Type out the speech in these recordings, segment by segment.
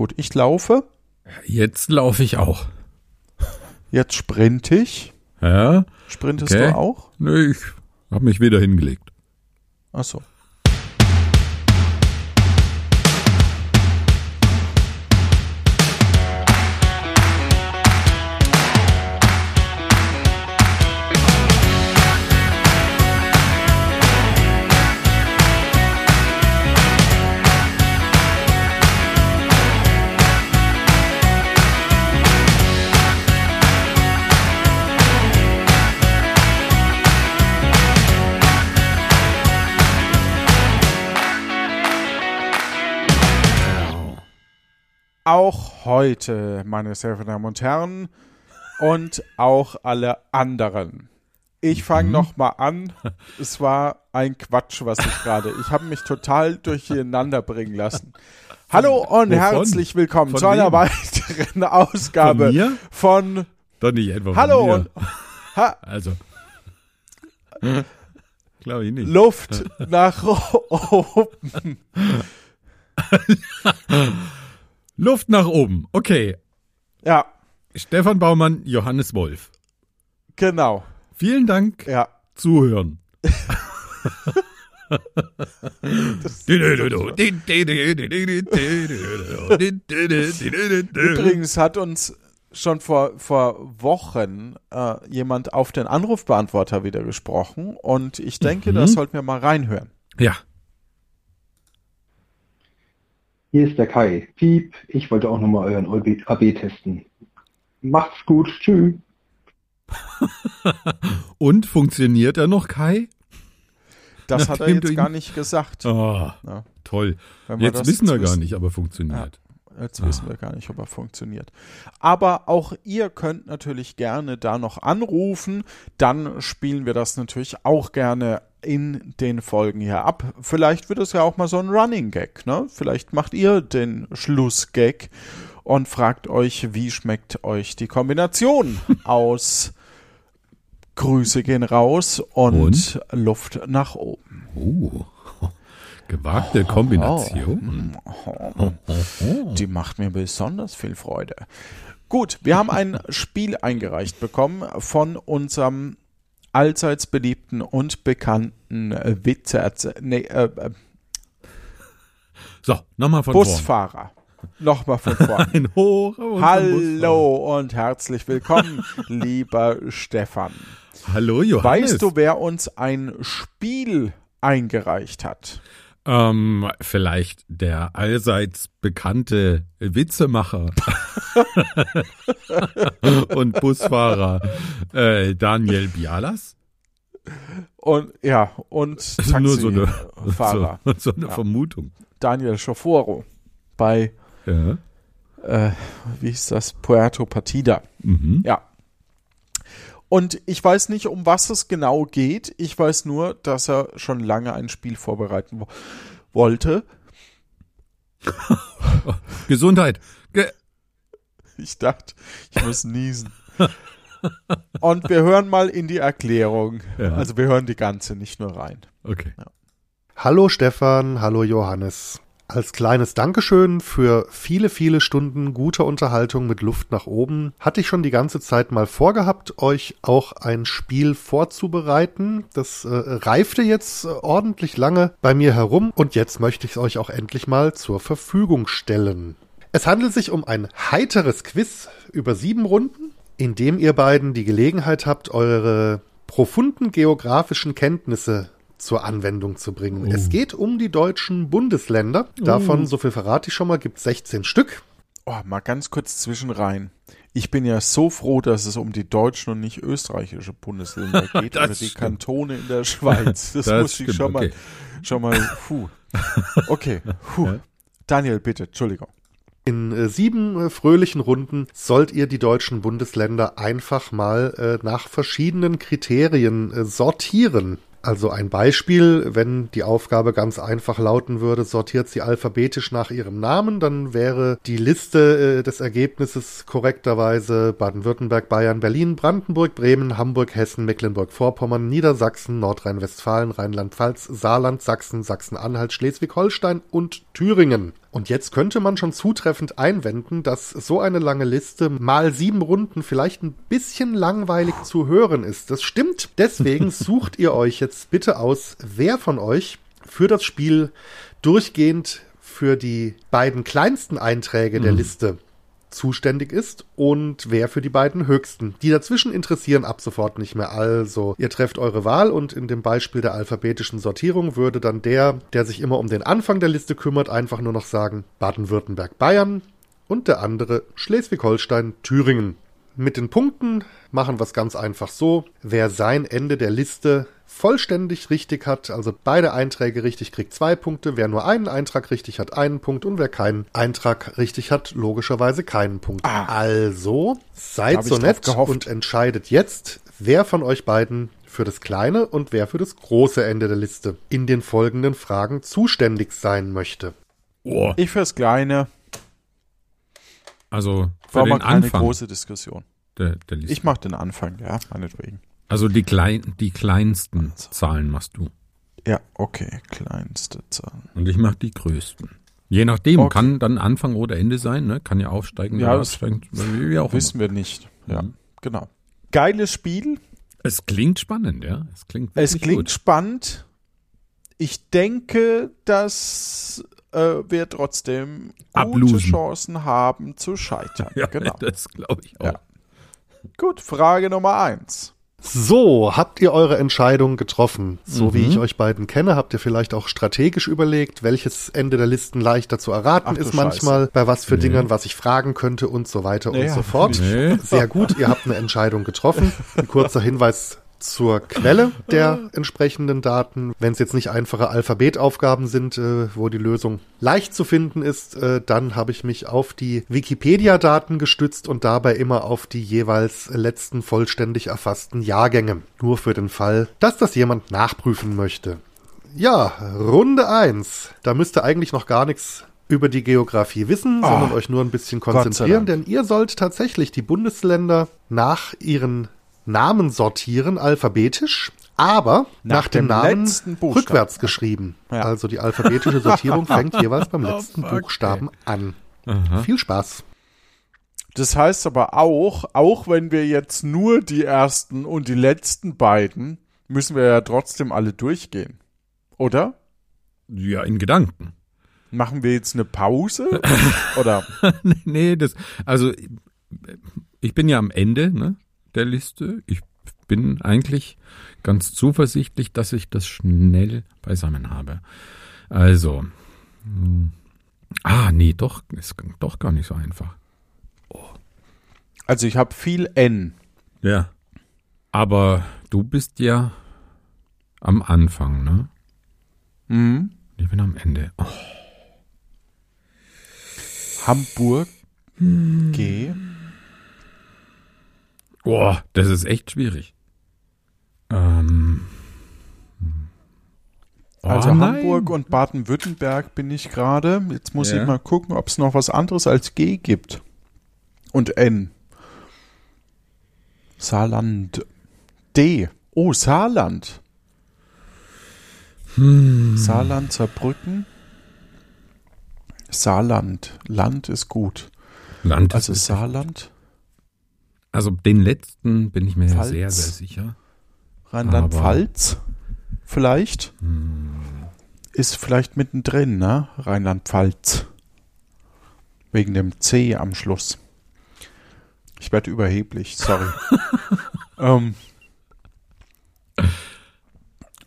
Gut, ich laufe. Jetzt laufe ich auch. Jetzt sprinte ich. Ja? Sprintest Okay. du auch? Nee, ich habe mich wieder hingelegt. Ach so. Heute, meine sehr verehrten Damen und Herren, und auch alle anderen. Ich fange Mhm. noch mal an. Es war ein Quatsch, was ich gerade. Ich habe mich total durcheinander bringen lassen. Hallo und Wovon? herzlich willkommen Von zu einer wem? weiteren Ausgabe Von mir? von Doch nicht etwa Hallo mir. und ha, Also. Glaube ich nicht. Luft nach oben. Luft nach oben. Okay. Ja, Stefan Baumann, Johannes Wolf. genau. Vielen Dank. Ja. Zuhören. Übrigens hat uns schon vor, vor Wochen äh, jemand auf den Anrufbeantworter wieder gesprochen und ich denke, Mhm. da sollten wir mal reinhören. Ja. Hier ist der Kai. Piep, ich wollte auch nochmal euren AB testen. Macht's gut. Tschüss. Und funktioniert er noch, Kai? Das hat er Nachdem du jetzt ihn- gar nicht gesagt. Oh, Ja. toll. Jetzt wissen wir gar nicht, aber funktioniert. Jetzt wissen wir gar nicht, ob er funktioniert. Aber auch ihr könnt natürlich gerne da noch anrufen. Dann spielen wir das natürlich auch gerne in den Folgen hier ab. Vielleicht wird es ja auch mal so ein Running Gag. Ne? Vielleicht macht ihr den Schlussgag und fragt euch, wie schmeckt euch die Kombination aus Grüße gehen raus und, Und? Luft nach oben. Oh. Gewagte Kombination. Die macht mir besonders viel Freude. Gut, wir haben ein Spiel eingereicht bekommen von unserem allseits beliebten und bekannten äh, Witze, nee, äh, äh, So, nochmal von vorn. Busfahrer. Nochmal von vorn. Ein Hoch. unseren Hallo und herzlich willkommen, lieber Stefan. Hallo, Johannes. Weißt du, wer uns ein Spiel eingereicht hat? Ähm, vielleicht der allseits bekannte Witzemacher und Busfahrer äh, Daniel Bialas. Und ja, und ist nur so eine, Taxifahrer so, so eine Ja. Vermutung. Daniel Schoforo bei Ja. äh, wie ist das, Puerto Partida. Mhm. Ja. Und ich weiß nicht, um was es genau geht. Ich weiß nur, dass er schon lange ein Spiel vorbereiten wo wollte. Gesundheit. Ge Ich dachte, ich muss niesen. Und wir hören mal in die Erklärung. Ja. Also wir hören die ganze, nicht nur rein. okay. Hallo Stefan, hallo Johannes. Als kleines Dankeschön für viele, viele Stunden guter Unterhaltung mit Luft nach oben hatte ich schon die ganze Zeit mal vorgehabt, euch auch ein Spiel vorzubereiten. Das äh, reifte jetzt äh, ordentlich lange bei mir herum und jetzt möchte ich es euch auch endlich mal zur Verfügung stellen. Es handelt sich um ein heiteres Quiz über sieben Runden, in dem ihr beiden die Gelegenheit habt, eure profunden geografischen Kenntnisse zur Anwendung zu bringen. Oh. Es geht um die deutschen Bundesländer. Davon, so viel verrate ich schon mal, gibt es 16 Stück. Oh, mal ganz kurz zwischen rein. Ich bin ja so froh, dass es um die deutschen und nicht österreichische Bundesländer geht oder die stimmt. Kantone in der Schweiz. Das, Das muss ich stimmt, schon mal, okay. schon mal, puh. Okay, puh. Daniel, bitte, Entschuldigung. In äh, sieben äh, fröhlichen Runden sollt ihr die deutschen Bundesländer einfach mal äh, nach verschiedenen Kriterien sortieren. Also ein Beispiel, wenn die Aufgabe ganz einfach lauten würde, sortiert sie alphabetisch nach ihrem Namen, dann wäre die Liste des Ergebnisses korrekterweise Baden-Württemberg, Bayern, Berlin, Brandenburg, Bremen, Hamburg, Hessen, Mecklenburg-Vorpommern, Niedersachsen, Nordrhein-Westfalen, Rheinland-Pfalz, Saarland, Sachsen, Sachsen-Anhalt, Schleswig-Holstein und Thüringen. Und jetzt könnte man schon zutreffend einwenden, dass so eine lange Liste mal sieben Runden vielleicht ein bisschen langweilig zu hören ist. Das stimmt. Deswegen sucht ihr euch jetzt bitte aus, wer von euch für das Spiel durchgehend für die beiden kleinsten Einträge der Liste zuständig ist und wer für die beiden höchsten. Die dazwischen interessieren ab sofort nicht mehr. Also, ihr trefft eure Wahl und in dem Beispiel der alphabetischen Sortierung würde dann der, der sich immer um den Anfang der Liste kümmert, einfach nur noch sagen Baden-Württemberg, Bayern und der andere Schleswig-Holstein, Thüringen. Mit den Punkten machen wir es ganz einfach so. Wer sein Ende der Liste vollständig richtig hat, also beide Einträge richtig, kriegt zwei Punkte. Wer nur einen Eintrag richtig hat, einen Punkt. Und wer keinen Eintrag richtig hat, logischerweise keinen Punkt. Ah. Also, seid so nett gehofft. und entscheidet jetzt, wer von euch beiden für das kleine und wer für das große Ende der Liste in den folgenden Fragen zuständig sein möchte. Oh, Ich fürs Kleine. also für War mal den keine Anfang große Diskussion. der, der Liste. Ich mache den Anfang, ja, meinetwegen. Also die, klein, die kleinsten Zahlen machst du. Ja, okay, kleinste Zahl. Und ich mach die größten. Je nachdem, Okay. kann dann Anfang oder Ende sein, ne? Kann ja aufsteigen Ja, das absteigen, wie auch immer. Wissen wir nicht. Ja, Mhm. genau. Geiles Spiel. Es klingt spannend, ja. Es klingt Es klingt gut. spannend. Ich denke, dass äh, wir trotzdem gute Ablosen. Chancen haben zu scheitern. Ja, genau. das glaube ich auch. Ja. Gut, Frage Nummer eins. So, habt ihr eure Entscheidung getroffen? So Mhm. wie ich euch beiden kenne, habt ihr vielleicht auch strategisch überlegt, welches Ende der Listen leichter zu erraten Ach ist manchmal, bei was für Dingern, was ich fragen könnte und so weiter Nee, und so fort. Nee. Sehr gut, ihr habt eine Entscheidung getroffen. Ein kurzer Hinweis zur Quelle der entsprechenden Daten. Wenn es jetzt nicht einfache Alphabetaufgaben sind, äh, wo die Lösung leicht zu finden ist, äh, dann habe ich mich auf die Wikipedia-Daten gestützt und dabei immer auf die jeweils letzten vollständig erfassten Jahrgänge. Nur für den Fall, dass das jemand nachprüfen möchte. Ja, Runde eins. Da müsste eigentlich noch gar nichts über die Geografie wissen, Ah, sondern euch nur ein bisschen konzentrieren, denn ihr sollt tatsächlich die Bundesländer nach ihren Namen sortieren, alphabetisch, aber nach, Nach dem, dem Namen rückwärts geschrieben. Ja. Also die alphabetische Sortierung fängt jeweils beim Oh, letzten fuck, Buchstaben an. Aha. Viel Spaß. Das heißt aber auch, auch wenn wir jetzt nur die ersten und die letzten beiden, müssen wir ja trotzdem alle durchgehen. Oder? Ja, in Gedanken. Machen wir jetzt eine Pause? Oder? nee, das, also ich bin ja am Ende ne, der Liste. Ich bin eigentlich ganz zuversichtlich, dass ich das schnell beisammen habe. Also, hm. ah, nee, doch, ist doch gar nicht so einfach. Also ich habe viel N. Ja. Aber du bist ja am Anfang, ne? Mhm. Ich bin am Ende. Oh, Hamburg. G. oh das ist echt schwierig. Ähm. Oh, Also nein. Hamburg und Baden-Württemberg bin ich gerade. Jetzt muss Ja. ich mal gucken, ob es noch was anderes als G gibt. Und N. Saarland. D. Oh, Saarland. Hm. Saarland, Saarbrücken. Saarland. Land ist gut. Land Also ist- Saarland, Also den letzten bin ich mir Pfalz. sehr, sehr sicher. Rheinland-Pfalz vielleicht. Hm. Ist vielleicht mittendrin, ne? Rheinland-Pfalz. Wegen dem C am Schluss. Ich werde überheblich, sorry. ähm,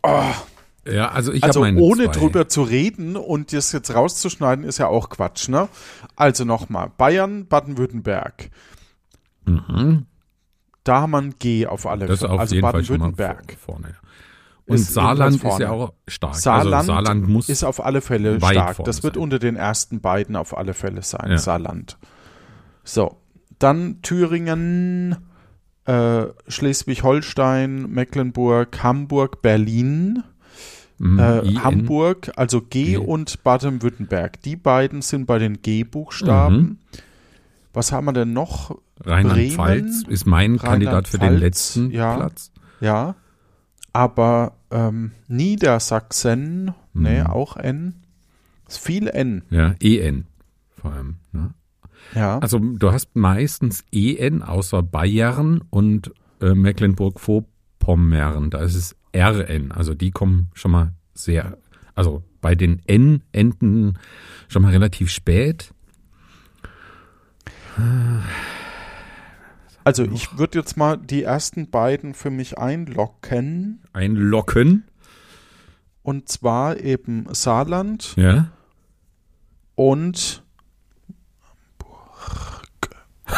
oh, Ja, also ich also ohne zwei. drüber zu reden und das jetzt rauszuschneiden, ist ja auch Quatsch, ne? Also nochmal, Bayern, Baden-Württemberg. Mhm. Da haben wir ein G auf alle Fälle. Also Baden-Württemberg. vor- vorne. Und Ist Saarland ist ja auch stark. Saarland, also Saarland muss ist auf alle Fälle stark. Das wird sein. unter den ersten beiden auf alle Fälle sein, Ja. Saarland. So, dann Thüringen, äh, Schleswig-Holstein, Mecklenburg, Hamburg, Berlin, mm, äh. Hamburg, also G G. und Baden-Württemberg. Die beiden sind bei den G-Buchstaben. Mhm. Was haben wir denn noch? Rheinland-Pfalz ist mein Kandidat für den letzten ja. Platz. Ja, aber ähm, Niedersachsen, nee, Mhm. auch N. Ist viel N. Ja, EN vor allem. Ne? Ja. Also du hast meistens EN außer Bayern und äh, Mecklenburg-Vorpommern. Da ist es RN. Also die kommen schon mal sehr, also bei den N-Enden schon mal relativ spät. Also ich würde jetzt mal die ersten beiden für mich einlocken. Einlocken. Und zwar eben Saarland Ja. und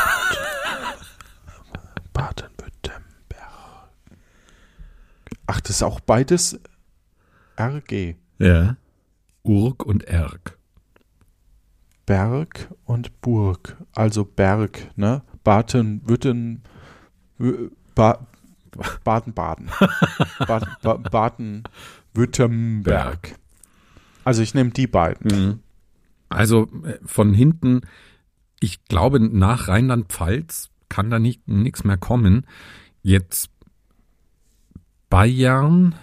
Baden-Württemberg. Ach, das ist auch beides RG. Ja. Urk und Erg. Berg und Burg. Also Berg, ne? Baden-Württemberg. Ba Baden-Baden. Baden- Ba- Baden-Württemberg. Also ich nehme die beiden. Also äh, von hinten, ich glaube, nach Rheinland-Pfalz kann da nicht nichts mehr kommen. Jetzt Bayern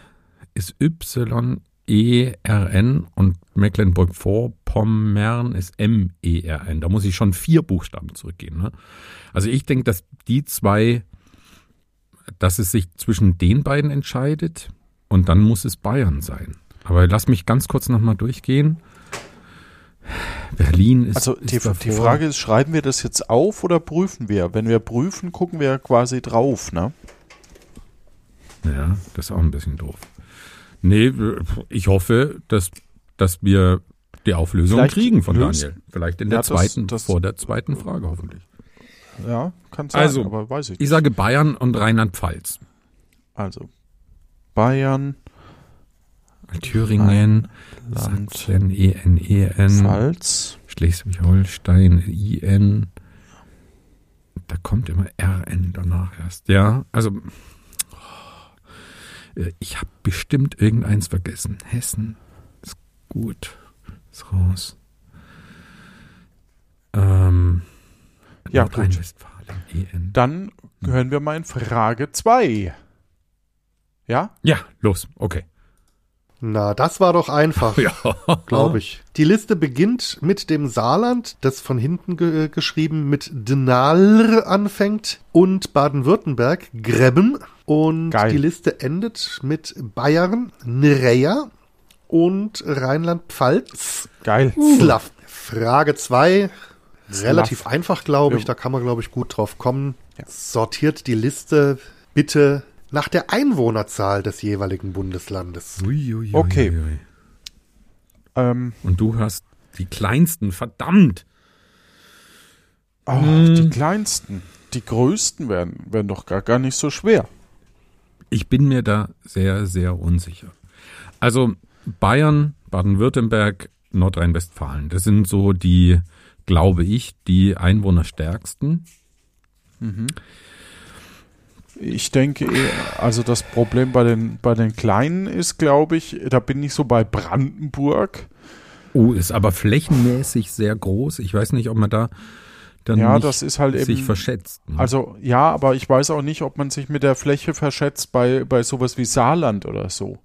ist Y E R N und Mecklenburg-Vorpommern ist M E R N. Da muss ich schon vier Buchstaben zurückgehen. Ne? Also ich denke, dass die zwei, dass es sich zwischen den beiden entscheidet und dann muss es Bayern sein. Aber lass mich ganz kurz nochmal durchgehen. Berlin ist. Also die, ist die Frage ist, schreiben wir das jetzt auf oder prüfen wir? Wenn wir prüfen, gucken wir quasi drauf, ne? Ja, das ist auch ein bisschen doof. Nee, ich hoffe, dass, dass wir die Auflösung Vielleicht kriegen von löst- Daniel. Vielleicht in Ja, der das- zweiten, das- vor der zweiten Frage hoffentlich. Ja, kann sein, Also, aber weiß ich Ich nicht. sage Bayern und Rheinland-Pfalz. Also Bayern, Thüringen, Land, Sachsen, E E-N-E-N, Pfalz. Schleswig-Holstein, I-N. Da kommt immer R-N danach erst. Ja, also ich habe bestimmt irgendeins vergessen. Hessen ist gut. Ist raus. Ähm, Ja, gut. EN. Dann hören wir mal in Frage 2. Ja? Ja, los, okay. Na, das war doch einfach, Ja, glaube ich. Die Liste beginnt mit dem Saarland, das von hinten ge geschrieben mit Denal anfängt, und Baden-Württemberg, Grebben. Und Geil. die Liste endet mit Bayern, Nereja und Rheinland-Pfalz, Geil. Slav. Frage 2. Relativ Slav. einfach, glaube ich. Da kann man, glaube ich, gut drauf kommen. Ja. Sortiert die Liste bitte nach der Einwohnerzahl des jeweiligen Bundeslandes. Ui, ui, ui, Okay. ui, ui. Ähm, Und du hast die kleinsten, verdammt. oh, Hm. Die kleinsten. Die größten werden, werden doch gar, gar nicht so schwer. Ich bin mir da sehr, sehr unsicher. Also Bayern, Baden-Württemberg, Nordrhein-Westfalen, das sind so die, glaube ich, die einwohnerstärksten. Ich denke, eher- also das Problem bei den, bei den Kleinen ist, glaube ich, da bin ich so bei Brandenburg. Oh, ist aber flächenmäßig sehr groß. Ich weiß nicht, ob man da dann Ja, das ist halt sich eben. verschätzt. ne? Also ja, aber ich weiß auch nicht, ob man sich mit der Fläche verschätzt bei, bei sowas wie Saarland oder so.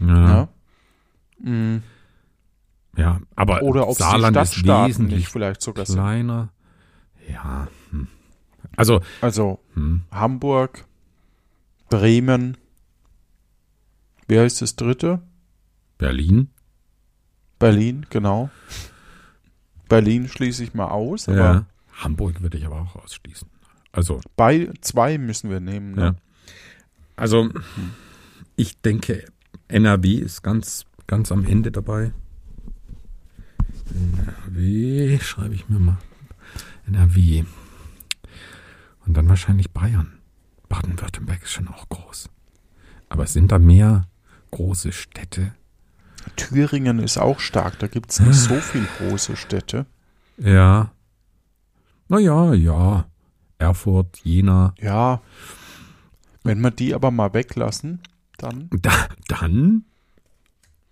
ja, Ja? Mm. ja, aber Oder ob Saarland ist wesentlich vielleicht sogar sind. kleiner. Ja. Hm. Also, Also hm. Hamburg, Bremen. Wer ist das dritte? Berlin. Berlin, genau. Berlin schließe ich mal aus, aber Ja. Hamburg würde ich aber auch ausschließen. Also, bei zwei müssen wir nehmen. Ne? Ja. Also, ich denke, NRW ist ganz, ganz am Ende dabei. NRW, schreibe ich mir mal. NRW. Und dann wahrscheinlich Bayern. Baden-Württemberg ist schon auch groß. Aber sind da mehr große Städte? Thüringen ist auch stark, da gibt es nicht so viele große Städte. Ja. Naja, ja. Erfurt, Jena. Ja, wenn wir die aber mal weglassen, dann Da, dann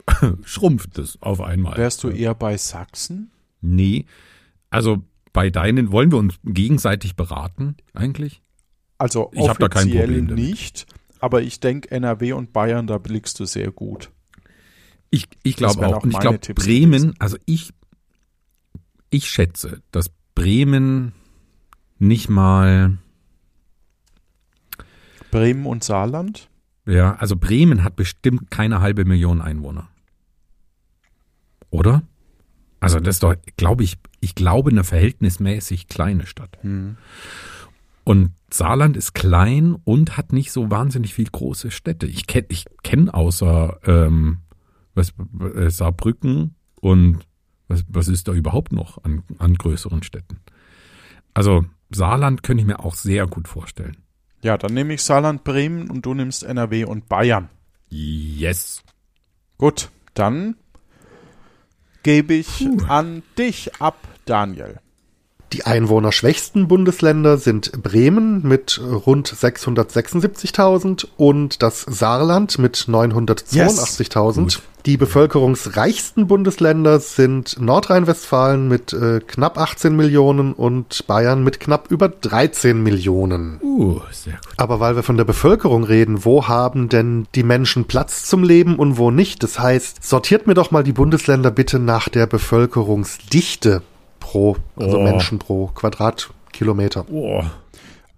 schrumpft es auf einmal. wärst du eher bei Sachsen. Nee, also bei deinen wollen wir uns gegenseitig beraten eigentlich? Also Ich hab da kein Problem damit. nicht, aber ich denke NRW und Bayern, da blickst du sehr gut. Ich, ich glaube auch. auch Und ich glaube, Bremen, also ich, ich schätze, dass Bremen nicht mal, Bremen und Saarland? ja, also Bremen hat bestimmt keine halbe Million Einwohner. Oder? Also das ist doch, glaube ich, ich glaube, eine verhältnismäßig kleine Stadt. Hm. Und Saarland ist klein und hat nicht so wahnsinnig viel große Städte. Ich kenne ich kenn außer ähm, was, äh, Saarbrücken und was, was ist da überhaupt noch an, an größeren Städten? Also Saarland könnte ich mir auch sehr gut vorstellen. Ja, dann nehme ich Saarland, Bremen und du nimmst NRW und Bayern. Yes. Gut, dann gebe ich an dich ab, Daniel. Die einwohnerschwächsten Bundesländer sind Bremen mit rund 676.000 und das Saarland mit 982.000. Gut. Die bevölkerungsreichsten Bundesländer sind Nordrhein-Westfalen mit äh, knapp 18 Millionen und Bayern mit knapp über 13 Millionen. Uh, sehr gut. Aber weil wir von der Bevölkerung reden, wo haben denn die Menschen Platz zum Leben und wo nicht? Das heißt, sortiert mir doch mal die Bundesländer bitte nach der Bevölkerungsdichte pro, also Oh. Menschen pro Quadratkilometer. Oh,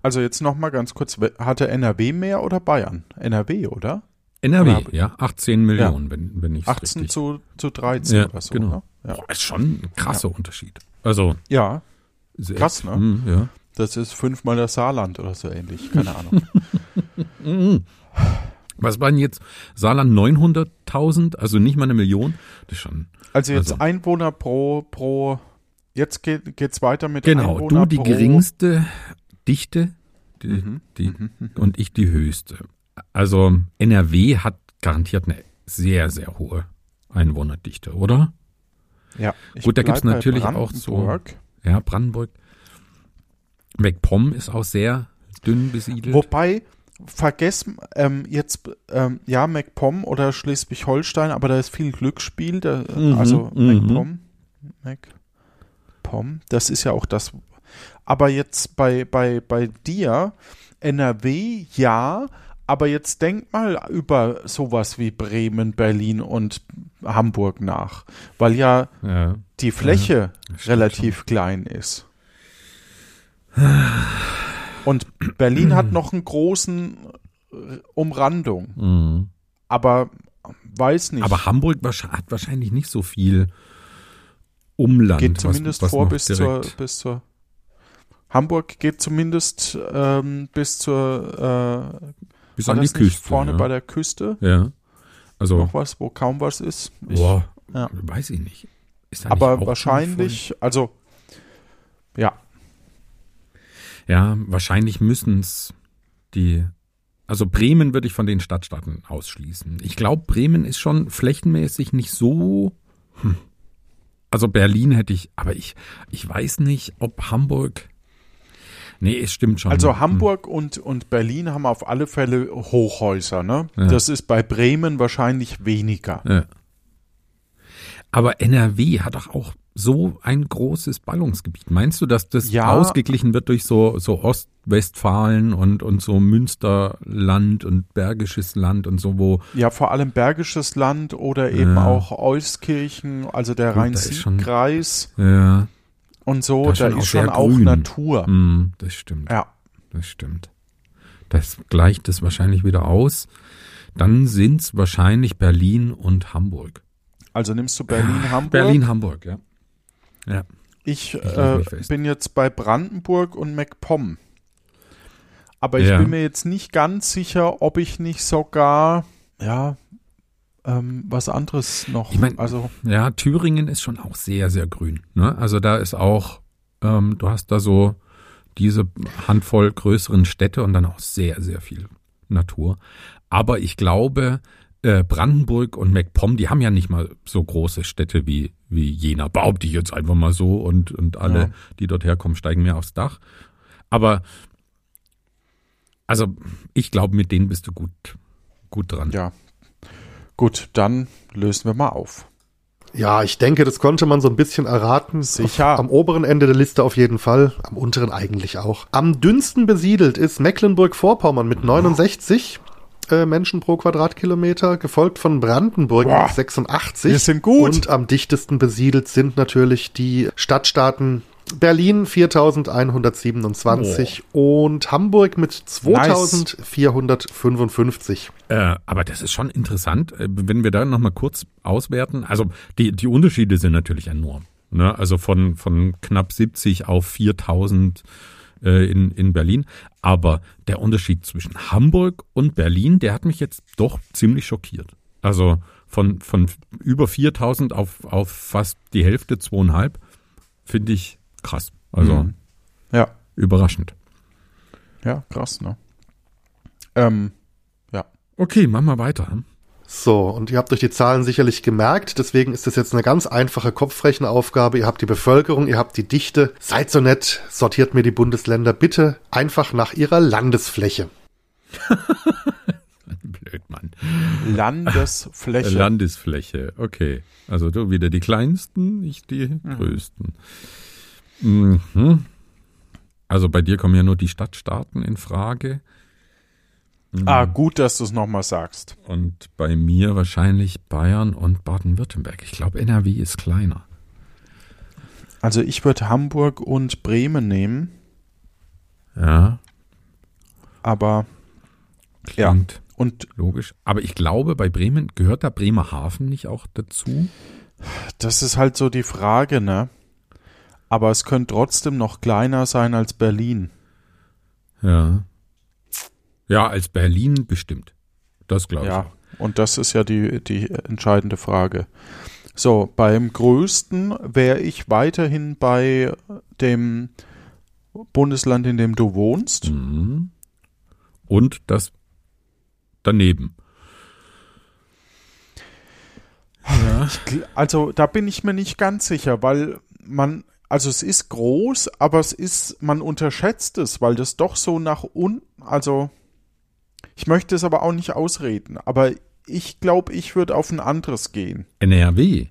Also jetzt noch mal ganz kurz, hatte NRW mehr oder Bayern? NRW, oder? NRW, Oder- ja, 18 Millionen, wenn, wenn ich 18 richtig. zu, zu 13 ja, oder so. genau. Ne? Ja. Boah, ist schon ein krasser Unterschied. Also ja, sehr, Krass, ne? Mm, ja. das ist fünfmal das Saarland oder so ähnlich. Keine Ahnung. Was waren jetzt Saarland 900.000, also nicht mal eine Million? Das ist schon. Also jetzt Also. Einwohner pro, pro, jetzt geht, geht's weiter mit Genau, Einwohner du die pro, geringste Dichte die, Mhm. die, und ich die höchste. Also NRW hat garantiert eine sehr, sehr hohe Einwohnerdichte, oder? Ja, ich Gut, da gibt's natürlich auch so- Brandenburg. Ja, Brandenburg. MacPom ist auch sehr dünn besiedelt. Wobei, vergessen, ähm, jetzt, ähm, ja, MacPom oder Schleswig-Holstein, aber da ist viel Glücksspiel, da, Mhm, also mhm. MacPom, MacPom, das ist ja auch das. Aber jetzt bei, bei, bei dir, NRW, ja, aber jetzt denk mal über sowas wie Bremen, Berlin und Hamburg nach, weil ja ja, die Fläche stimmt relativ klein ist. Und Berlin hat noch einen großen äh, Umrandung, Mhm. aber weiß nicht. Aber Hamburg hat wahrscheinlich nicht so viel Umland. geht zumindest was, was vor bis zur, bis zur Hamburg geht zumindest ähm, bis zur äh, bis an die nicht Küste. vorne ja. bei der Küste ja. Also, noch was, wo kaum was ist. Ich, boah, ja. weiß ich nicht. Nicht aber auch wahrscheinlich, also ja? Ja, wahrscheinlich müssen es die. Also Bremen würde ich von den Stadtstaaten ausschließen. Ich glaube, Bremen ist schon flächenmäßig nicht so. Hm. Also Berlin hätte ich, aber ich, ich weiß nicht, ob Hamburg. Nee, es stimmt schon. Also Hm. Hamburg und, und Berlin haben auf alle Fälle Hochhäuser, ne? Ja. Das ist bei Bremen wahrscheinlich weniger. Ja. Aber NRW hat doch auch so ein großes Ballungsgebiet. Meinst du, dass das Ja. ausgeglichen wird durch so, so Ostwestfalen und, und so Münsterland und Bergisches Land und so, wo Ja, vor allem Bergisches Land oder eben Ja. auch Euskirchen, also der da Rhein-Sieg-Kreis ja, und so, da ist da schon auch ist schon auch. Natur. hm, das stimmt. Ja, Das stimmt. Das gleicht es wahrscheinlich wieder aus. Dann sind's wahrscheinlich Berlin und Hamburg. also nimmst du Berlin, Hamburg. Berlin, Hamburg, ja. Ja. Ich, leg äh, bin jetzt bei Brandenburg und MacPom. Aber ich Ja. bin mir jetzt nicht ganz sicher, ob ich nicht sogar, ja, ähm, was anderes noch. Ich mein- also, Ja, Thüringen ist schon auch sehr, sehr grün. Ne? Also da ist auch, ähm, du hast da so diese Handvoll größeren Städte und dann auch sehr, sehr viel Natur. Aber ich glaube, äh, Brandenburg und MacPom, die haben ja nicht mal so große Städte wie, wie Jena. Behaupte ich jetzt einfach mal so und, und alle, Ja. die dort herkommen, steigen mehr aufs Dach. Aber also ich glaube, mit denen bist du gut, gut dran. ja. Gut, dann lösen wir mal auf. Ja, ich denke, das konnte man so ein bisschen erraten. Sicher. Auf, am oberen Ende der Liste auf jeden Fall, am unteren eigentlich auch. Am dünnsten besiedelt ist Mecklenburg-Vorpommern mit 69. äh, Menschen pro Quadratkilometer, gefolgt von Brandenburg Boah, mit 86. wir sind gut. Und am dichtesten besiedelt sind natürlich die Stadtstaaten Berlin 4127 und Hamburg mit 2455. Äh, aber das ist schon interessant, äh, wenn wir da nochmal kurz auswerten. Also die, die Unterschiede sind natürlich enorm. Ne? Also von, von knapp 70 auf 4000 äh, in, in Berlin. Aber der Unterschied zwischen Hamburg und Berlin, der hat mich jetzt doch ziemlich schockiert. Also von, von über 4000 auf, auf fast die Hälfte, zweieinhalb, finde ich krass. Also Mhm. Ja, überraschend. ja, krass, ne? Ähm, Okay, machen wir weiter. So, und ihr habt euch die Zahlen sicherlich gemerkt, deswegen ist das jetzt eine ganz einfache Kopfrechenaufgabe. Ihr habt die Bevölkerung, ihr habt die Dichte. Seid so nett, sortiert mir die Bundesländer bitte einfach nach ihrer Landesfläche. Blöd, Mann. Landesfläche. Landesfläche, okay. Also du wieder die kleinsten, ich die größten. Mhm. Also bei dir kommen ja nur die Stadtstaaten in Frage. Ah, gut, dass du es nochmal sagst. Und bei mir wahrscheinlich Bayern und Baden-Württemberg. Ich glaube, NRW ist kleiner. Also ich würde Hamburg und Bremen nehmen, Ja, aber ja. klingt Und logisch. Aber ich glaube, bei Bremen gehört da Bremerhaven nicht auch dazu. das ist halt so die Frage, ne? Aber es könnte trotzdem noch kleiner sein als Berlin. Ja. Ja, als Berlin bestimmt. Das glaube ich. Ja, und das ist ja die, die entscheidende Frage. So, beim größten wäre ich weiterhin bei dem Bundesland, in dem du wohnst. Mhm. Und das daneben. Ja. Also da bin ich mir nicht ganz sicher, weil man, also es ist groß, aber es ist, man unterschätzt es, weil das doch so nach unten, also ich möchte es aber auch nicht ausreden, aber ich glaube, ich würde auf ein anderes gehen. NRW.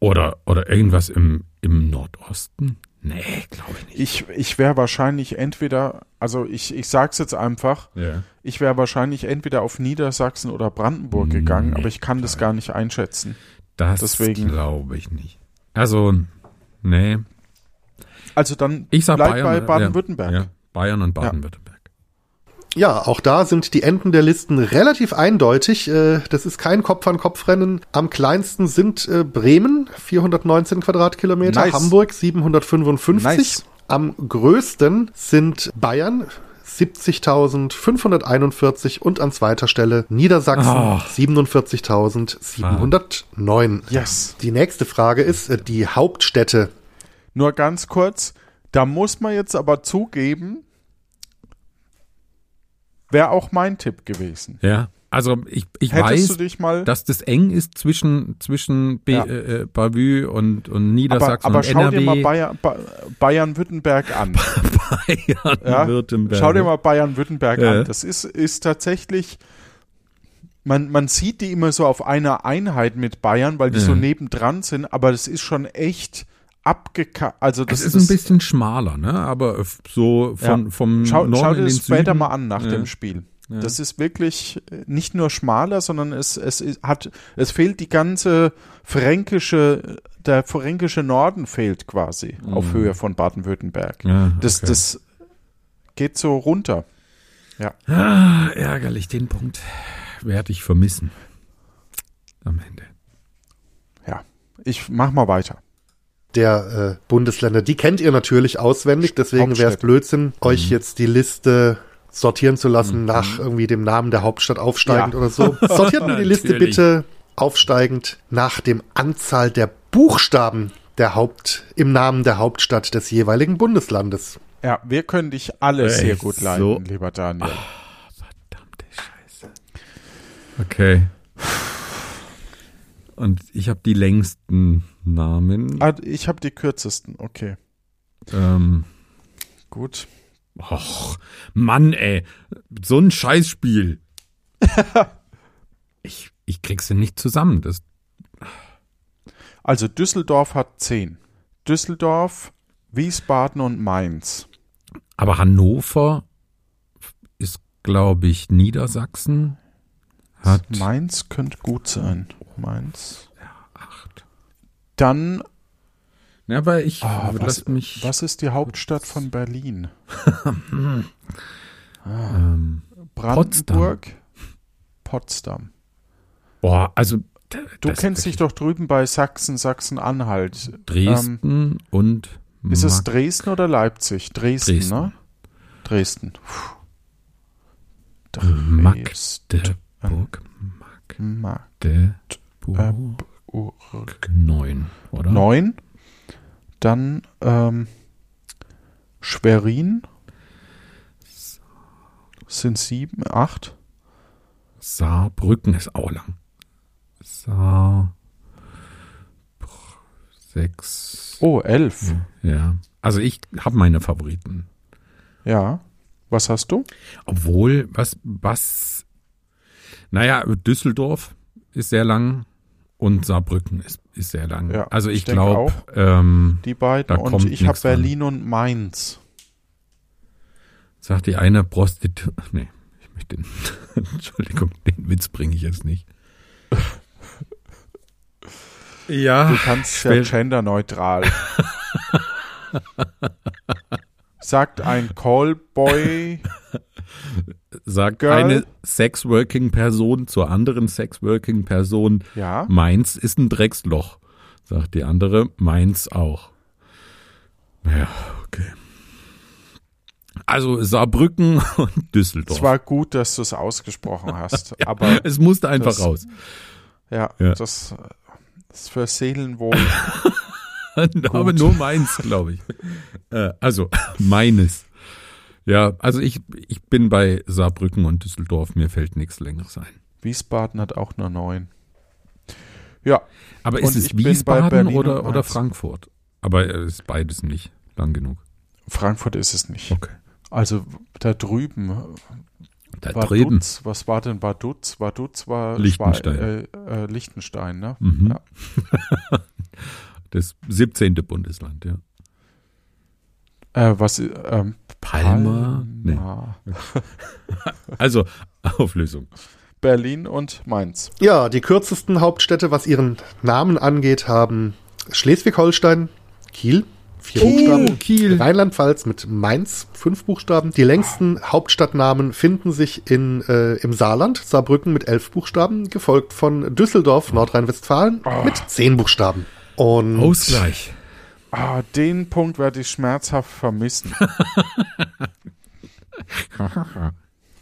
Oder, oder irgendwas im, im Nordosten? Nee, glaube ich nicht. Ich, ich wäre wahrscheinlich entweder, also ich, ich sag's jetzt einfach, Ja. ich wäre wahrscheinlich entweder auf Niedersachsen oder Brandenburg gegangen, Nee, aber ich kann das gar nicht einschätzen. Das Deswegen- glaube ich nicht. Also, nee. Also dann Ich sag bleib Bayern. bei äh, Baden-Württemberg. Ja, Bayern und Baden-Württemberg. Ja, auch da sind die Enden der Listen relativ eindeutig. Äh, Das ist kein Kopf-an-Kopf-Rennen. Am kleinsten sind äh, Bremen, 419 Quadratkilometer, Nice. Hamburg 755. Nice. Am größten sind Bayern 70.541 und an zweiter Stelle Niedersachsen Ach. 47.709. Yes. Die nächste Frage ist äh, die Hauptstädte. Nur ganz kurz, da muss man jetzt aber zugeben, wäre auch mein Tipp gewesen. Ja. Also, ich, ich Hättest weiß, dass das eng ist zwischen, zwischen B, Ja. äh, äh, Bavü und, und aber, Niedersachsen aber und schau NRW. dir mal Bayer, ba, Bayern-Württemberg an. Ja? Baden-Württemberg. Schau dir mal Bayern-Württemberg Ja. an. Das ist, ist tatsächlich, man, man sieht die immer so auf einer Einheit mit Bayern, weil die Ja. so nebendran sind, aber das ist schon echt abgekackt. Also das Es ist ein bisschen schmaler, ne? Aber so von, Ja. vom Schau, Norden schau dir das später Süden. mal an nach Ja. dem Spiel. Ja. Das ist wirklich äh, nicht nur schmaler, sondern es, es ist- hat, es fehlt die ganze fränkische, der fränkische Norden fehlt quasi auf Höhe von Baden-Württemberg. Mhm. Ja, Das, okay. das geht so runter. Ah, ärgerlich, den Punkt werde ich vermissen. Am Ende. Ja, ich mach mal weiter. Der äh, Bundesländer, die kennt ihr natürlich auswendig, deswegen wäre es. Blödsinn, euch jetzt die Liste sortieren zu lassen nach irgendwie dem Namen der Hauptstadt aufsteigend Ja. oder so. Sortiert mir die Liste bitte aufsteigend nach dem Anzahl der Buchstaben der Haupt im Namen der Hauptstadt des jeweiligen Bundeslandes. Ja, wir können dich alle Echt sehr gut leiten, so? lieber Daniel. Verdammte Scheiße. Okay. Und ich habe die längsten Namen. Ah, ich habe die kürzesten. Okay, Ähm, gut. och, Mann, ey. So ein Scheißspiel. ich, ich krieg's ja nicht zusammen. Das, Also Düsseldorf hat 10. Düsseldorf, Wiesbaden und Mainz. aber Hannover ist glaube ich, Niedersachsen. Hat Mainz könnte gut sein. Mainz. Dann, Ja, aber ich ah, was, mich. was ist die Hauptstadt von Berlin? Ähm, Brandenburg, Potsdam. boah, also Du kennst dich doch drüben bei Sachsen, Sachsen-Anhalt. Ähm, Dresden und ist es Mag- Dresden oder Leipzig? Dresden, Dresden. ne? Dresden. Puh. Magdeburg. Magdeburg. Magdeburg. Neun, oder? Neun. Dann ähm, Schwerin. Sind sieben, acht. Saarbrücken ist auch lang. Saar. Sechs. Oh, elf. Ja. Also ich habe meine Favoriten. Ja. Was hast du? Obwohl, was, was, naja, Düsseldorf ist sehr lang und Saarbrücken ist, ist sehr lang. Ja, also ich ich, glaube, ähm, Die beiden. Da und kommt ich habe. Berlin und Mainz. sagt die eine Prostitu nee, ich möchte den, Entschuldigung, den Witz bringe ich jetzt nicht. Ja, Du kannst ja genderneutral. Sagt ein Callboy. sagt Girl. eine Sexworking-Person zur anderen Sexworking-Person, Ja. meins ist ein Drecksloch. Sagt die andere, meins auch. Ja, okay. Also Saarbrücken und Düsseldorf. Es war gut, dass du es ausgesprochen hast. aber es musste einfach das- raus. ja, Ja. Das, das ist für Seelenwohl. Aber nur meins, glaube ich. Äh, also meines. Ja, also ich, ich bin bei Saarbrücken und Düsseldorf, mir fällt nichts Längeres ein. Wiesbaden hat auch nur neun. Ja, Aber ist es Wiesbaden oder, oder. Frankfurt? Aber es ist beides nicht lang genug. Frankfurt ist es nicht. Okay. Also da drüben Da war drüben. Dutz. Was war denn Vaduz? Vaduz war Liechtenstein. Schwe- Äh, äh, Liechtenstein, ne? Mhm. Ja. Das 17. Bundesland, ja. Äh, was, ähm, Palma? Nee. Palma. Also, Auflösung. Berlin und Mainz. Ja, die kürzesten Hauptstädte, was ihren Namen angeht, haben Schleswig-Holstein, Kiel, vier Buchstaben, Kiel. Rheinland-Pfalz mit Mainz, fünf Buchstaben. Die längsten Hauptstadtnamen finden sich in, äh, im Saarland, Saarbrücken mit elf Buchstaben, gefolgt von Düsseldorf, Nordrhein-Westfalen mit zehn Buchstaben. Und Ausgleich. Ah, den Punkt werde ich schmerzhaft vermissen.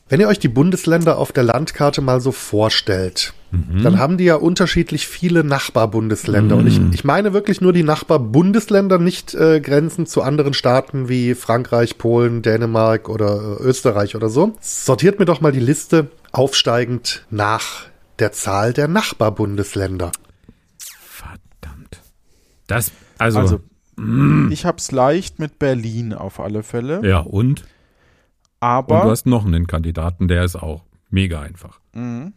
Wenn ihr euch die Bundesländer auf der Landkarte mal so vorstellt, dann haben die ja unterschiedlich viele Nachbarbundesländer. Und ich, ich meine wirklich nur die Nachbarbundesländer, nicht äh, Grenzen zu anderen Staaten wie Frankreich, Polen, Dänemark oder äh, Österreich oder so. Sortiert mir doch mal die Liste aufsteigend nach der Zahl der Nachbarbundesländer. Verdammt. Das, also, Also, ich hab's leicht mit Berlin auf alle Fälle. ja, und? Und du Aber hast noch einen Kandidaten, der ist auch mega einfach. Mhm.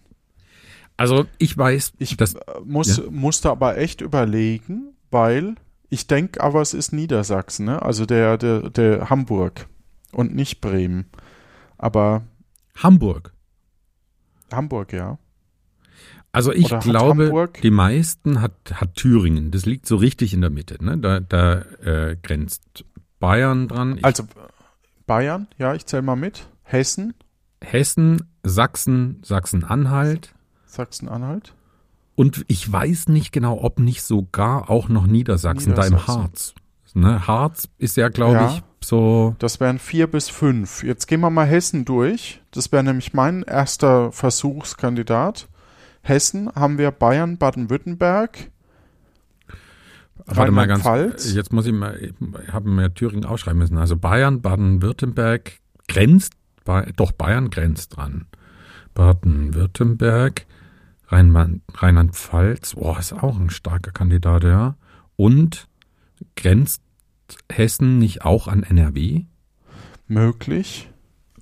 Also, ich weiß, ich das, äh, muss, Ja. musste aber echt überlegen, weil ich denke, aber es ist Niedersachsen, ne? Also der, der, der Hamburg und nicht Bremen. Aber Hamburg. Hamburg, ja. Also ich Oder glaube, Hamburg- die meisten hat, hat Thüringen. Das liegt so richtig in der Mitte. Ne? Da, da äh, grenzt Bayern dran. Ich, Also Bayern, ja, ich zähle mal mit. Hessen, Hessen, Sachsen, Sachsen-Anhalt. Sachsen-Anhalt. Und ich weiß nicht genau, ob nicht sogar auch noch Niedersachsen, da im Niedersachsen. Harz. Ne? Harz ist ja, glaube Ja. ich, so. Das wären vier bis fünf. Jetzt gehen wir mal Hessen durch. Das wäre nämlich mein erster Versuchskandidat. Hessen haben wir Bayern, Baden-Württemberg. Warte mal ganz. Rheinland-Pfalz? Jetzt muss ich mal, ich habe mir Thüringen aufschreiben müssen. Also Bayern, Baden-Württemberg grenzt, doch Bayern grenzt dran. Baden-Württemberg, Rheinland- Rheinland-Pfalz, boah, ist auch ein starker Kandidat, ja. Und grenzt Hessen nicht auch an NRW? Möglich.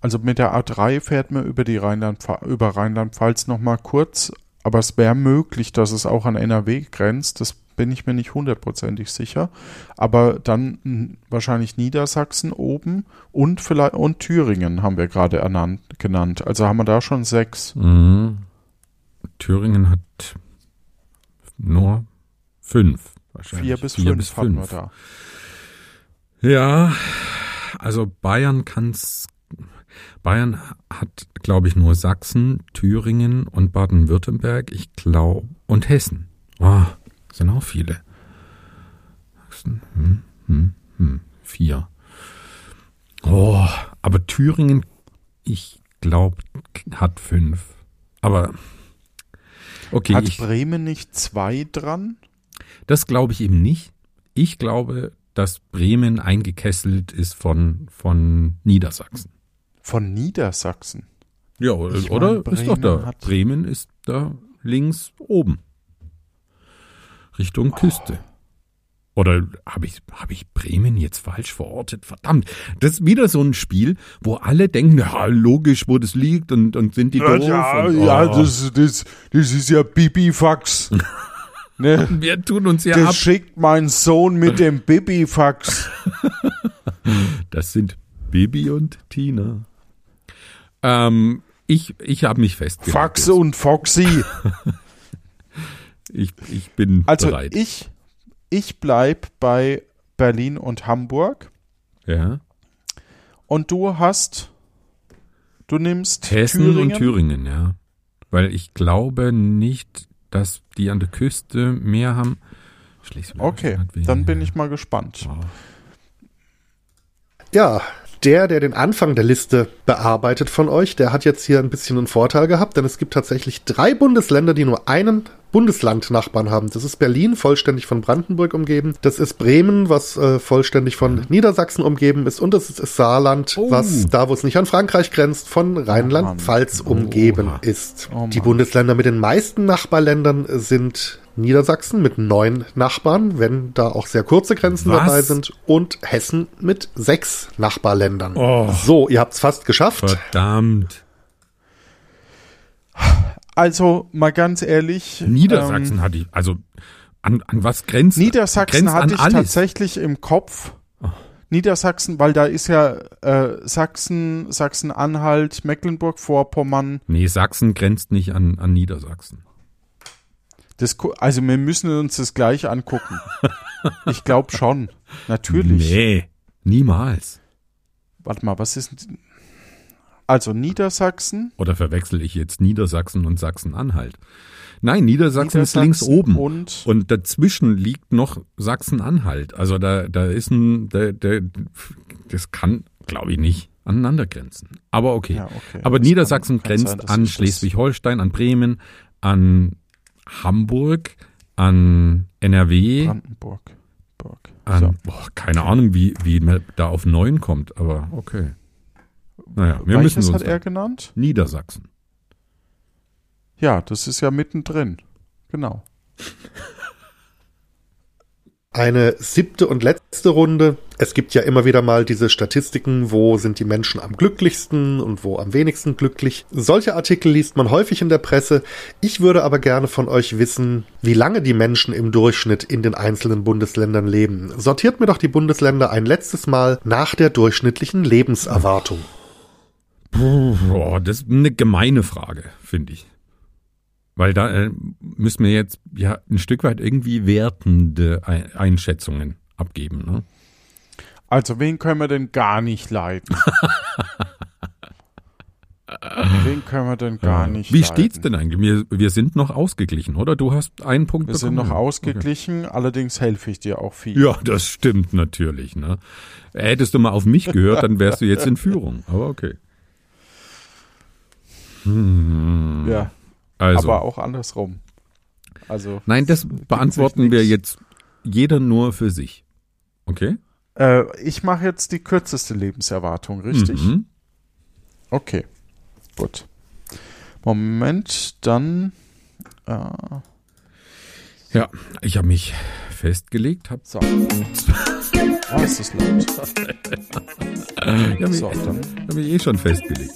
Also mit der A3 fährt man über die Rheinland über Rheinland-Pfalz noch mal kurz aber es wäre möglich, dass es auch an NRW grenzt. Das bin ich mir nicht hundertprozentig sicher. Aber dann wahrscheinlich Niedersachsen oben und vielleicht und Thüringen haben wir gerade ernannt, genannt. Also haben wir da schon sechs. Mhm. Thüringen hat nur fünf. Wahrscheinlich. Vier bis Vier fünf bis hatten wir fünf. da. Ja, also Bayern kann's. Bayern hat, glaube ich, nur Sachsen, Thüringen und Baden-Württemberg, ich glaube, und Hessen. Oh, sind auch viele. Sachsen, hm, hm, hm, vier. Oh, aber Thüringen, ich glaube, hat fünf. Aber okay, Hat ich, Bremen nicht zwei dran? das glaube ich eben nicht. Ich glaube, dass Bremen eingekesselt ist von, von Niedersachsen. Von Niedersachsen. Ja, Ich oder? mein, ist doch Bremen da. hat- Bremen ist da links oben. Richtung Küste. Oder habe ich, hab ich Bremen jetzt falsch verortet? Verdammt. Das ist wieder so ein Spiel, wo alle denken, ja, logisch, wo das liegt und, und sind die doof. und, oh, das, das, das ist ja Bibifax. ne? Wir tun uns ja Das ab. schickt mein Sohn mit dem Bibifax. Das sind Bibi und Tina. Ähm, ich, ich habe mich festgelegt. Fax jetzt. und Foxy. Ich, ich bin Also bereit. ich, ich bleib bei Berlin und Hamburg. ja. Und du hast, du nimmst Hessen Thüringen. und Thüringen, ja. Weil ich glaube nicht, dass die an der Küste mehr haben. Okay, dann bin ich mal gespannt. Wow. Ja, der, der den Anfang der Liste bearbeitet von euch, der hat jetzt hier ein bisschen einen Vorteil gehabt, denn es gibt tatsächlich drei Bundesländer, die nur einen Bundeslandnachbarn haben. Das ist Berlin, vollständig von Brandenburg umgeben. Das ist Bremen, was äh, vollständig von Niedersachsen umgeben ist. Und das ist Saarland, Oh. was da, wo es nicht an Frankreich grenzt, von Rheinland-Pfalz umgeben Oha. ist. Oh die. Bundesländer mit den meisten Nachbarländern sind Niedersachsen mit neun Nachbarn, wenn da auch sehr kurze Grenzen Was? dabei sind, und Hessen mit sechs Nachbarländern. Oh. So, ihr habt's fast geschafft. Verdammt. Also mal ganz ehrlich. Niedersachsen Ähm, hatte ich, also an, an was grenzt? Niedersachsen grenzt hatte an ich alles. tatsächlich im Kopf. Niedersachsen, weil da ist ja äh, Sachsen, Sachsen-Anhalt, Mecklenburg-Vorpommern. Nee, Sachsen grenzt nicht an, an Niedersachsen. Das, also wir müssen uns das gleich angucken. ich glaube schon. Natürlich. Nee, niemals. Warte mal, was ist. denn- Also Niedersachsen. Oder verwechsel ich jetzt Niedersachsen und Sachsen-Anhalt? Nein, Niedersachsen, ist links Niedersachsen oben. Und Und dazwischen liegt noch Sachsen-Anhalt. Also da, da ist ein, da, da, das kann, glaube ich, nicht aneinander grenzen. Aber okay. Ja, okay. Aber Das Niedersachsen kann- kann sein, grenzt dass an Schleswig-Holstein, an Bremen, an Hamburg, an NRW, Brandenburg. Burg. an, So. boah, keine Ahnung, wie, wie man da auf neun kommt, aber okay. Naja, wir Welches müssen hat uns er genannt? Niedersachsen. Ja, das ist ja mittendrin. Genau. Eine siebte und letzte Runde. Es gibt ja immer wieder mal diese Statistiken, wo sind die Menschen am glücklichsten und wo am wenigsten glücklich. Solche Artikel liest man häufig in der Presse. Ich würde aber gerne von euch wissen, wie lange die Menschen im Durchschnitt in den einzelnen Bundesländern leben. Sortiert mir doch die Bundesländer ein letztes Mal nach der durchschnittlichen Lebenserwartung. Puh, das ist eine gemeine Frage, finde ich. Weil da äh, müssen wir jetzt ja ein Stück weit irgendwie wertende Ei- Einschätzungen abgeben. Ne? Also, wen können wir denn gar nicht leiden? wen können wir denn gar nicht Wie leiden? steht's denn eigentlich? Wir, wir sind noch ausgeglichen, oder? Du hast einen Punkt Wir sind bekommen. noch ausgeglichen, allerdings helfe ich dir auch viel. Ja, das stimmt natürlich. Ne? Hättest du mal auf mich gehört, dann wärst du jetzt in Führung. Aber okay. Hm, Ja, also, aber auch andersrum. Also, nein, das beantworten wir jetzt jeder nur für sich. Okay? äh, ich mache jetzt die kürzeste Lebenserwartung, richtig? Mhm. Okay, gut. Moment, dann. Äh, Ja, ich habe mich festgelegt, habe so. Oh, ist das laut. ich hab mich, So, hab mich eh schon festgelegt.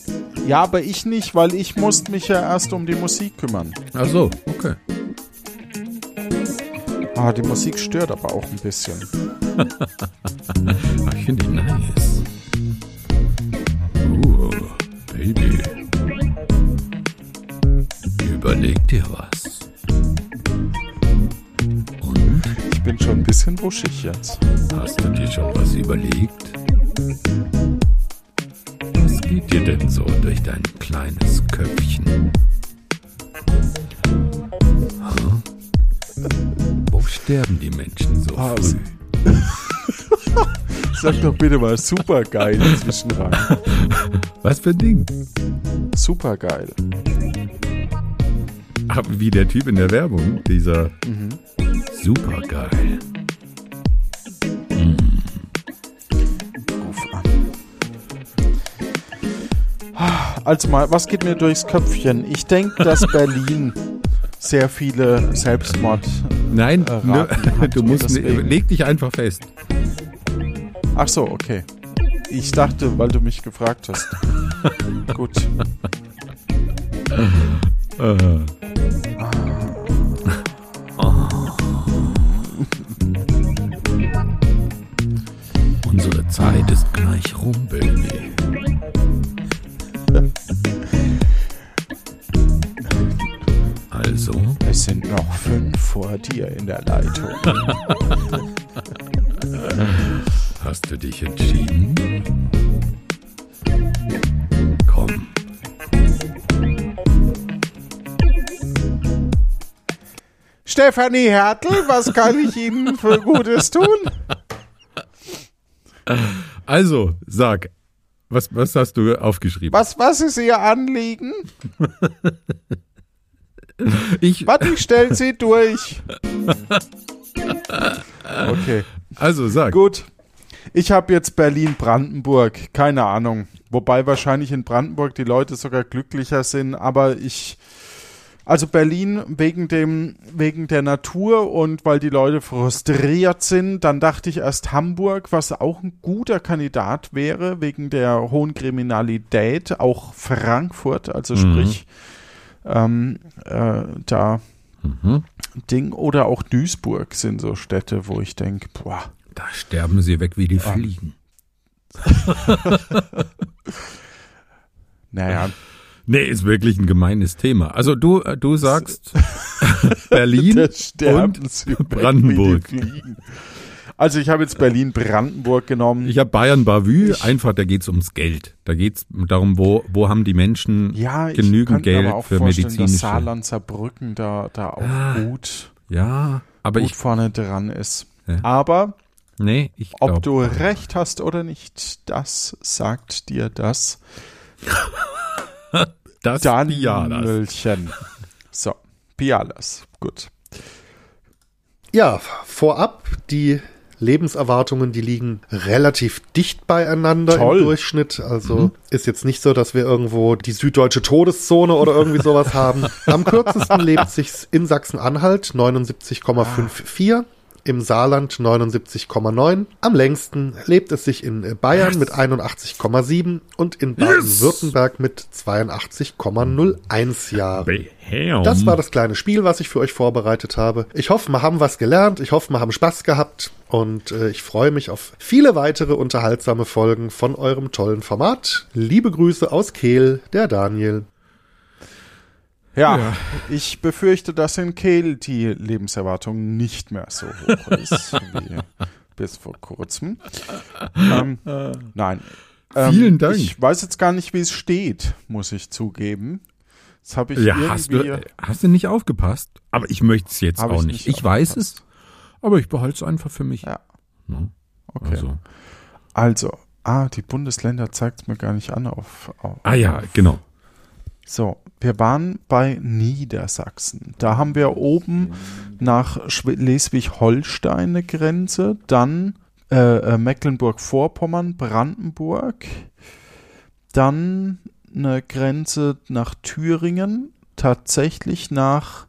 Ja, aber ich nicht, weil ich musste mich ja erst um die Musik kümmern. Ach so, okay. Ah, die Musik stört aber auch ein bisschen. Ich finde die nice. Uh, Baby. Überleg dir was. Und Ich bin schon ein bisschen wuschig jetzt. hast du dir schon was überlegt? Denn so durch dein kleines Köpfchen? Ha? Wo sterben die Menschen so Ah, früh? Sag doch bitte mal super geil inzwischen rein. Was für ein Ding? Super geil. Ach, wie der Typ in der Werbung, dieser supergeil. Also mal, was geht mir durchs Köpfchen? Ich denke, dass Berlin sehr viele Selbstmord. Nein, Äh, ne, du musst, deswegen- leg dich einfach fest. Ach so, okay. Ich dachte, weil du mich gefragt hast. Gut. Stefanie Hertel, was kann ich Ihnen für Gutes tun? also, sag, was, was hast du aufgeschrieben? Was, was ist Ihr Anliegen? Ich, Was, ich stell Sie durch. Okay, also, sag. gut. Ich habe jetzt Berlin-Brandenburg, keine Ahnung. Wobei wahrscheinlich in Brandenburg die Leute sogar glücklicher sind, aber ich. Also Berlin wegen dem, wegen der Natur und weil die Leute frustriert sind, dann dachte ich erst Hamburg, was auch ein guter Kandidat wäre, wegen der hohen Kriminalität, auch Frankfurt, also sprich, ähm, äh, da Mhm. Ding oder auch Duisburg sind so Städte, wo ich denke, boah, Da sterben sie weg wie die Fliegen. naja, Nee, ist wirklich ein gemeines Thema. Also du, äh, du sagst Berlin und Brandenburg. Also ich habe jetzt Berlin-Brandenburg genommen. Ich habe Bayern Bavü, Ich- einfach, da geht's ums Geld. Da geht's darum, wo, wo haben die Menschen ja, genügend Geld aber auch für vorstellen, dass medizinische. Saarland, Saarbrücken da, da auch Ah, gut, Ja, aber gut ich, vorne dran ist. Ja. Aber nee, ich ob glaub, du recht hast oder nicht, das sagt dir das das Pialas. Danielchen. So, Pialas, gut. Ja, vorab, die Lebenserwartungen, die liegen relativ dicht beieinander Toll. im Durchschnitt. Also ist jetzt nicht so, dass wir irgendwo die süddeutsche Todeszone oder irgendwie sowas haben. Am kürzesten lebt sich's in Sachsen-Anhalt 79,54. Im Saarland 79,9. Am längsten lebt es sich in Bayern mit 81,7 und in Baden-Württemberg mit 82,01 Jahren. Das war das kleine Spiel, was ich für euch vorbereitet habe. Ich hoffe, wir haben was gelernt. Ich hoffe, wir haben Spaß gehabt. Und äh, ich freue mich auf viele weitere unterhaltsame Folgen von eurem tollen Format. Liebe Grüße aus Kehl, der Daniel. Ja, ich befürchte, dass in Kehl die Lebenserwartung nicht mehr so hoch ist wie bis vor kurzem. Ähm, nein. Ähm, Vielen Dank. Ich weiß jetzt gar nicht, wie es steht, muss ich zugeben. Das habe ich Ja, hast irgendwie. du, hast du nicht aufgepasst? Aber ich möchte es jetzt auch ich nicht. Ich weiß es, aber ich behalte es einfach für mich. Ja. Ne? okay. Also. Also, ah, die Bundesländer zeigt es mir gar nicht an auf. auf Ah ja, genau. So, wir waren bei Niedersachsen. Da haben wir oben nach Schleswig-Holstein eine Grenze, dann äh, äh, Mecklenburg-Vorpommern, Brandenburg, dann eine Grenze nach Thüringen, tatsächlich nach,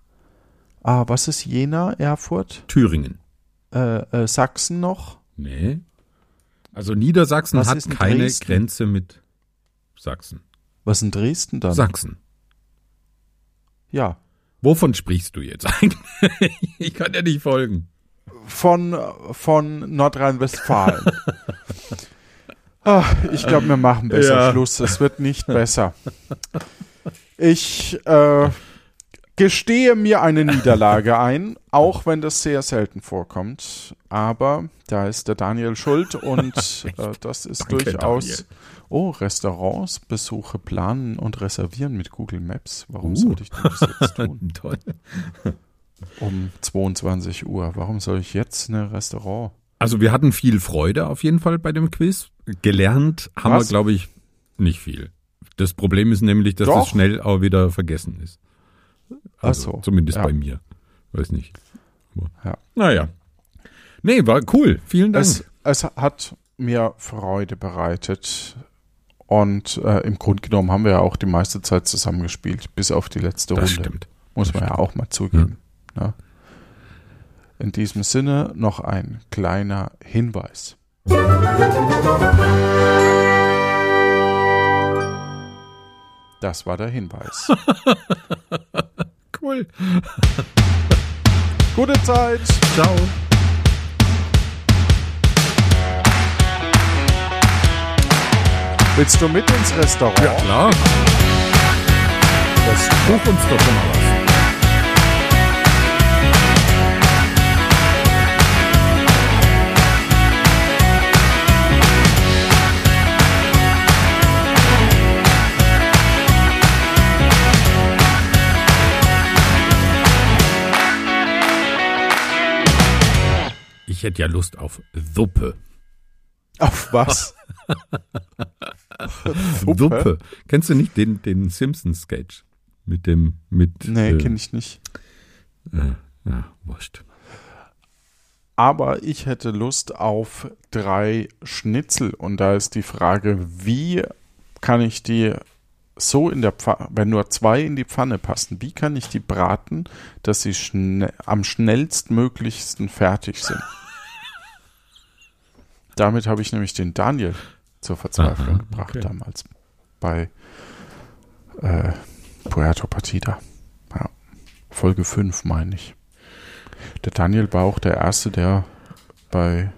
ah, was ist Jena, Erfurt, Thüringen. äh, äh, Sachsen noch, Nee. Also Niedersachsen Was hat keine Dresden? Grenze mit Sachsen. Was in Dresden dann? Sachsen. Ja. Wovon sprichst du jetzt eigentlich? ich kann dir nicht folgen. Von, von Nordrhein-Westfalen. Ach, ich glaube, wir machen besser Ja. Schluss. Es wird nicht besser. Ich äh, gestehe mir eine Niederlage ein, auch wenn das sehr selten vorkommt. Aber da ist der Daniel schuld und äh, das ist Danke, durchaus. Daniel. Oh, Restaurants, Besuche planen und reservieren mit Google Maps. Warum Uh. sollte ich das jetzt tun? Toll. Um 22 Uhr. Warum soll ich jetzt ein Restaurant? Also wir hatten viel Freude auf jeden Fall bei dem Quiz. Gelernt haben Was? wir, glaube ich, nicht viel. Das Problem ist nämlich, dass Doch. das schnell auch wieder vergessen ist. Also, so, Zumindest ja. bei mir. Weiß nicht. Aber, Ja. Naja. Nee, war cool. Vielen Dank. Es, es hat mir Freude bereitet. Und äh, im Grunde genommen haben wir ja auch die meiste Zeit zusammengespielt, bis auf die letzte das Runde. stimmt. Muss das man ja stimmt. auch mal zugeben. Ne? In diesem Sinne noch ein kleiner Hinweis. Das war der Hinweis. Cool. Gute Zeit! Ciao. Willst du mit ins Restaurant? Ja, klar. Das buch uns doch schon mal was. Hätte ja Lust auf Suppe. Auf was? Suppe. Kennst du nicht den, den Simpsons-Sketch? Mit dem, mit. Nee, äh, kenne ich nicht. Äh, ja, wurscht. Aber ich hätte Lust auf drei Schnitzel. Und da ist die Frage, wie kann ich die so in der Pfanne, wenn nur zwei in die Pfanne passen, wie kann ich die braten, dass sie schne am schnellstmöglichsten fertig sind? Damit habe ich nämlich den Daniel zur Verzweiflung Aha, gebracht okay. damals bei äh, Puerto Partida. Ja, Folge 5 meine ich. Der Daniel war auch der Erste, der bei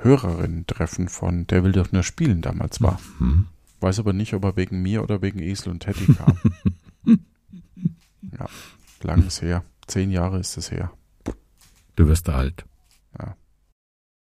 Hörerinnen-Treffen von Der will doch nur spielen damals war. Hm. Weiß aber nicht, ob er wegen mir oder wegen Esel und Teddy kam. ja, lang ist her. Zehn Jahre ist es her. Du wirst alt.